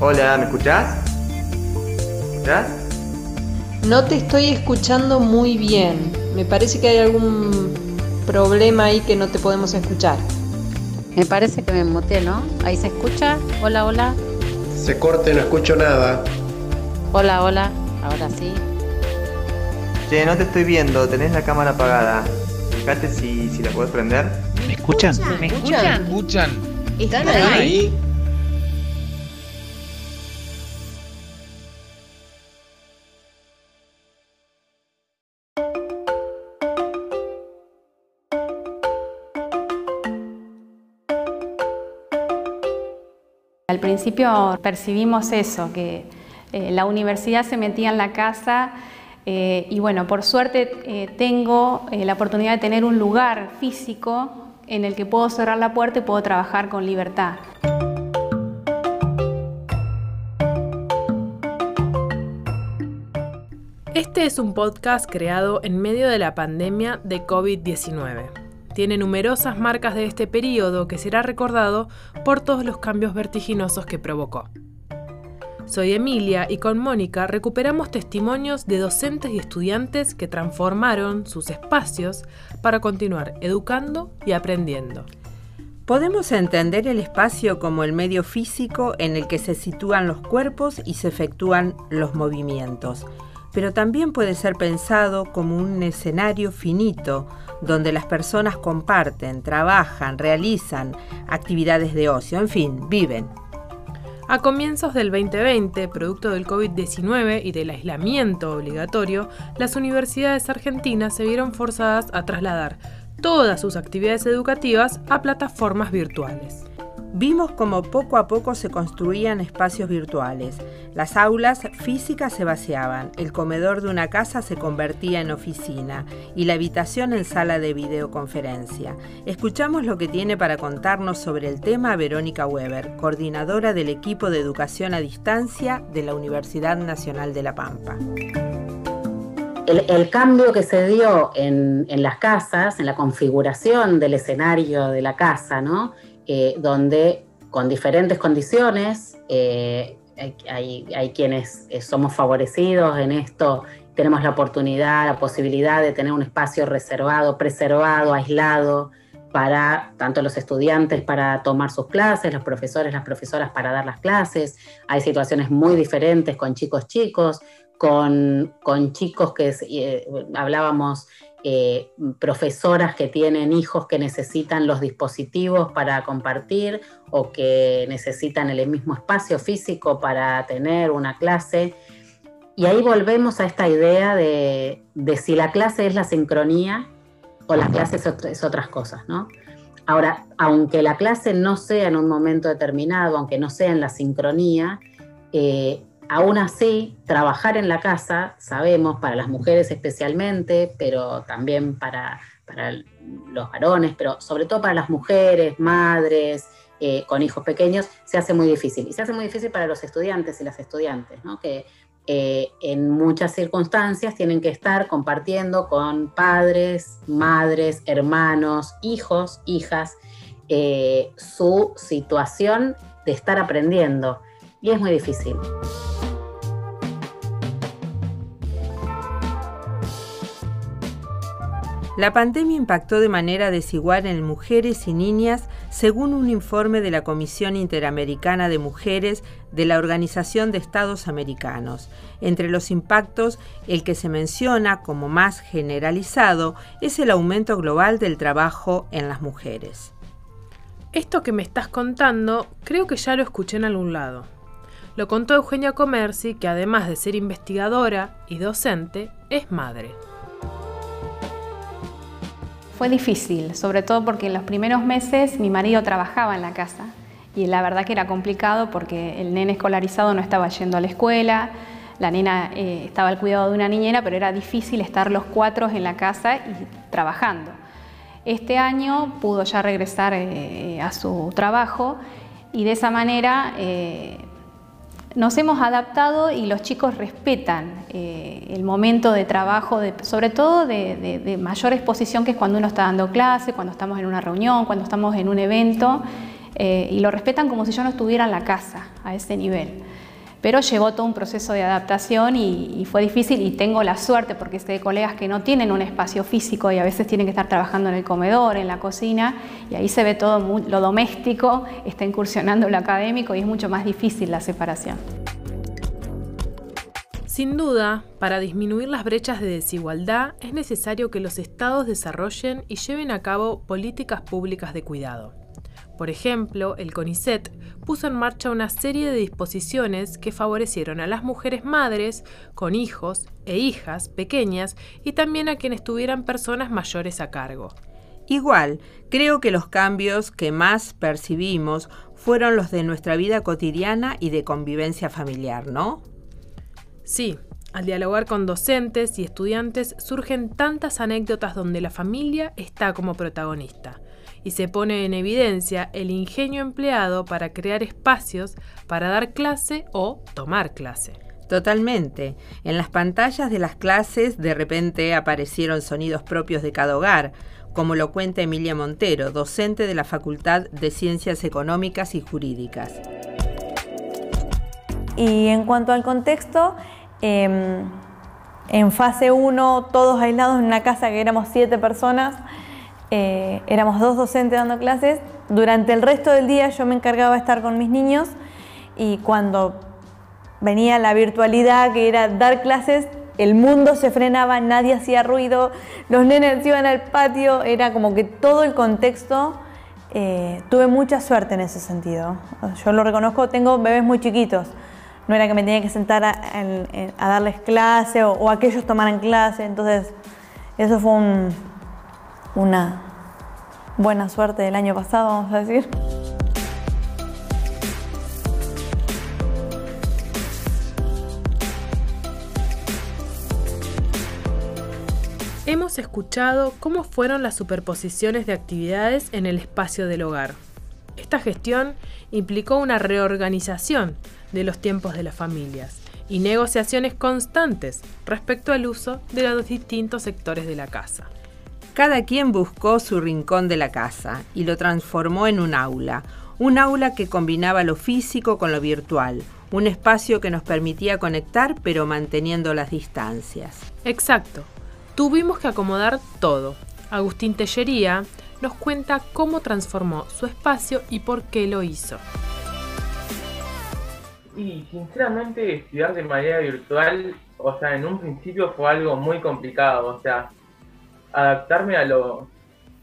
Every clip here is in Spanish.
Hola, ¿me escuchás? ¿Me escuchás? No te estoy escuchando muy bien. Me parece que hay algún problema ahí que no te podemos escuchar. Me parece que me muteé, ¿no? Ahí se escucha. Hola, hola. Se corte, no escucho nada. Hola, hola. Ahora sí. Che, no te estoy viendo, tenés la cámara apagada. Fíjate si, si la podés prender. ¿Me escuchan? ¿Me escuchan? escuchan? ¿Están ahí? Al principio percibimos eso, que eh, la universidad se metía en la casa eh, y bueno, por suerte eh, tengo la oportunidad de tener un lugar físico en el que puedo cerrar la puerta y puedo trabajar con libertad. Este es un podcast creado en medio de la pandemia de COVID-19 tiene numerosas marcas de este periodo que será recordado por todos los cambios vertiginosos que provocó. Soy Emilia y con Mónica recuperamos testimonios de docentes y estudiantes que transformaron sus espacios para continuar educando y aprendiendo. Podemos entender el espacio como el medio físico en el que se sitúan los cuerpos y se efectúan los movimientos, pero también puede ser pensado como un escenario finito donde las personas comparten, trabajan, realizan actividades de ocio, en fin, viven. A comienzos del 2020, producto del COVID-19 y del aislamiento obligatorio, las universidades argentinas se vieron forzadas a trasladar todas sus actividades educativas a plataformas virtuales. Vimos como poco a poco se construían espacios virtuales. Las aulas físicas se vaciaban, el comedor de una casa se convertía en oficina y la habitación en sala de videoconferencia. Escuchamos lo que tiene para contarnos sobre el tema Verónica Weber, coordinadora del equipo de educación a distancia de la Universidad Nacional de La Pampa. El, cambio que se dio en, en las casas, en la configuración del escenario de la casa, ¿no? Eh, donde con diferentes condiciones, eh, hay, quienes eh, somos favorecidos en esto, tenemos la oportunidad, la posibilidad de tener un espacio reservado, preservado, aislado para tanto los estudiantes para tomar sus clases, los profesores, las profesoras para dar las clases. Hay situaciones muy diferentes con chicos chicos, con, con chicos que hablábamos eh, profesoras que tienen hijos que necesitan los dispositivos para compartir o que necesitan el mismo espacio físico para tener una clase. Y ahí volvemos a esta idea de, si la clase es la sincronía o la clase es, otras cosas, ¿no? Ahora, aunque la clase no sea en un momento determinado, aunque no sea en la sincronía, eh, Aún así, trabajar en la casa, sabemos, para las mujeres especialmente, pero también para, los varones, pero sobre todo para las mujeres, madres, eh, con hijos pequeños, se hace muy difícil. Y se hace muy difícil para los estudiantes y las estudiantes, que eh, en muchas circunstancias tienen que estar compartiendo con padres, madres, hermanos, hijos, hijas, eh, su situación de estar aprendiendo. Y es muy difícil. La pandemia impactó de manera desigual en mujeres y niñas, según un informe de la Comisión Interamericana de Mujeres de la Organización de Estados Americanos. Entre los impactos, el que se menciona como más generalizado es el aumento global del trabajo en las mujeres. Esto que me estás contando, creo que ya lo escuché en algún lado. Lo contó Eugenia Comerci, que además de ser investigadora y docente, es madre. Fue difícil, sobre todo porque en los primeros meses mi marido trabajaba en la casa y la verdad que era complicado porque el nene escolarizado no estaba yendo a la escuela, la nena eh, estaba al cuidado de una niñera, pero era difícil estar los cuatro en la casa y trabajando. Este año pudo ya regresar eh, a su trabajo y de esa manera eh, nos hemos adaptado y los chicos respetan eh, el momento de trabajo, sobre todo de, mayor exposición que es cuando uno está dando clase, cuando estamos en una reunión, cuando estamos en un evento. eh, y lo respetan como si yo no estuviera en la casa, a ese nivel. Pero llevó todo un proceso de adaptación y, fue difícil y tengo la suerte porque sé de colegas que no tienen un espacio físico y a veces tienen que estar trabajando en el comedor, en la cocina y ahí se ve todo lo doméstico, está incursionando lo académico y es mucho más difícil la separación. Sin duda, para disminuir las brechas de desigualdad es necesario que los estados desarrollen y lleven a cabo políticas públicas de cuidado. Por ejemplo, el CONICET puso en marcha una serie de disposiciones que favorecieron a las mujeres madres con hijos e hijas pequeñas y también a quienes tuvieran personas mayores a cargo. Igual, creo que los cambios que más percibimos fueron los de nuestra vida cotidiana y de convivencia familiar, ¿no? Sí, al dialogar con docentes y estudiantes surgen tantas anécdotas donde la familia está como protagonista y se pone en evidencia el ingenio empleado para crear espacios para dar clase o tomar clase. Totalmente. En las pantallas de las clases de repente aparecieron sonidos propios de cada hogar, como lo cuenta Emilia Montero, docente de la Facultad de Ciencias Económicas y Jurídicas. Y en cuanto al contexto, em, en fase 1, todos aislados en una casa que éramos siete personas, eh, éramos dos docentes dando clases. Durante el resto del día yo me encargaba de estar con mis niños y cuando venía la virtualidad, que era dar clases, el mundo se frenaba, nadie hacía ruido, los nenes iban al patio, era como que todo el contexto, eh, tuve mucha suerte en ese sentido. Yo lo reconozco, tengo bebés muy chiquitos, no era que me tenía que sentar a, darles clase o, o, a que ellos tomaran clase, entonces eso fue un, una buena suerte del año pasado, vamos a decir. Hemos escuchado cómo fueron las superposiciones de actividades en el espacio del hogar. Esta gestión implicó una reorganización de los tiempos de las familias y negociaciones constantes respecto al uso de los distintos sectores de la casa. Cada quien buscó su rincón de la casa y lo transformó en un aula, un aula que combinaba lo físico con lo virtual, un espacio que nos permitía conectar pero manteniendo las distancias. Exacto. Tuvimos que acomodar todo. Agustín Tellería nos cuenta cómo transformó su espacio y por qué lo hizo. Y sinceramente estudiar de manera virtual, o sea, en un principio fue algo muy complicado, o sea, adaptarme a lo,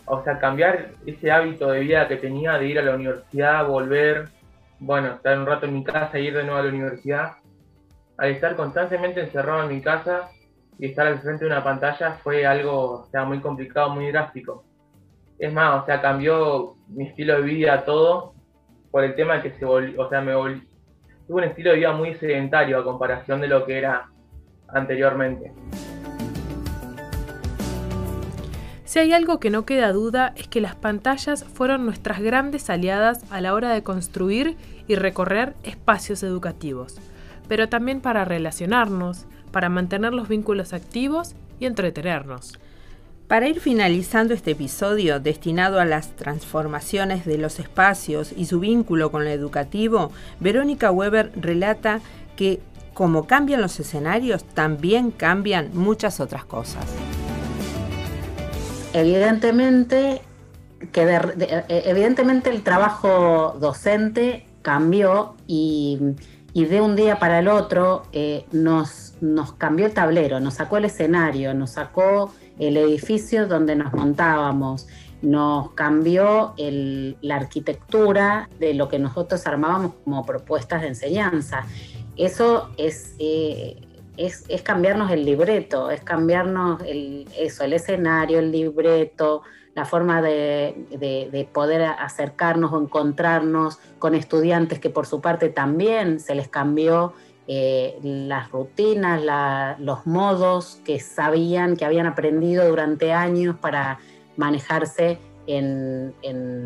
o sea, cambiar ese hábito de vida que tenía de ir a la universidad, volver, bueno, estar un rato en mi casa ir de nuevo a la universidad, al estar constantemente encerrado en mi casa y estar al frente de una pantalla fue algo, o sea, muy complicado, muy drástico. Es más, o sea, cambió mi estilo de vida todo por el tema de que se volvió, o sea, me volví, tuve un estilo de vida muy sedentario a comparación de lo que era anteriormente. Si hay algo que no queda duda es que las pantallas fueron nuestras grandes aliadas a la hora de construir y recorrer espacios educativos, pero también para relacionarnos, para mantener los vínculos activos y entretenernos. Para ir finalizando este episodio destinado a las transformaciones de los espacios y su vínculo con lo educativo, Verónica Weber relata que como cambian los escenarios, también cambian muchas otras cosas evidentemente, que eh, evidentemente el trabajo docente cambió y, de un día para el otro eh, nos, nos cambió el tablero, nos sacó el escenario, nos sacó el edificio donde nos montábamos, nos cambió la arquitectura de lo que nosotros armábamos como propuestas de enseñanza. Eso es, eh, es, cambiarnos el libreto, es cambiarnos el, eso, el escenario, el libreto, la forma de, poder acercarnos o encontrarnos con estudiantes que por su parte también se les cambió eh, las rutinas, los modos que sabían, que habían aprendido durante años para manejarse en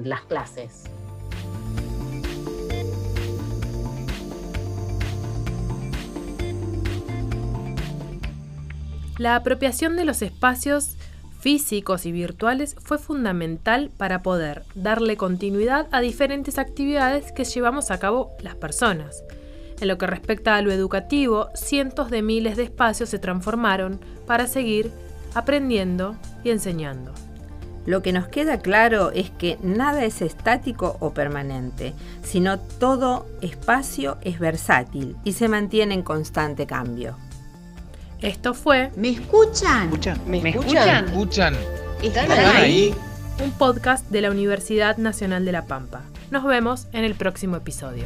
las clases. La apropiación de los espacios físicos y virtuales fue fundamental para poder darle continuidad a diferentes actividades que llevamos a cabo las personas. En lo que respecta a lo educativo, cientos de miles de espacios se transformaron para seguir aprendiendo y enseñando. Lo que nos queda claro es que nada es estático o permanente, sino todo espacio es versátil y se mantiene en constante cambio. Esto fue ¿Me escuchan? ¿Me ¿Me escuchan? escuchan? ¿Escuchan? ¿Están ahí? un podcast de la Universidad Nacional de La Pampa. Nos vemos en el próximo episodio.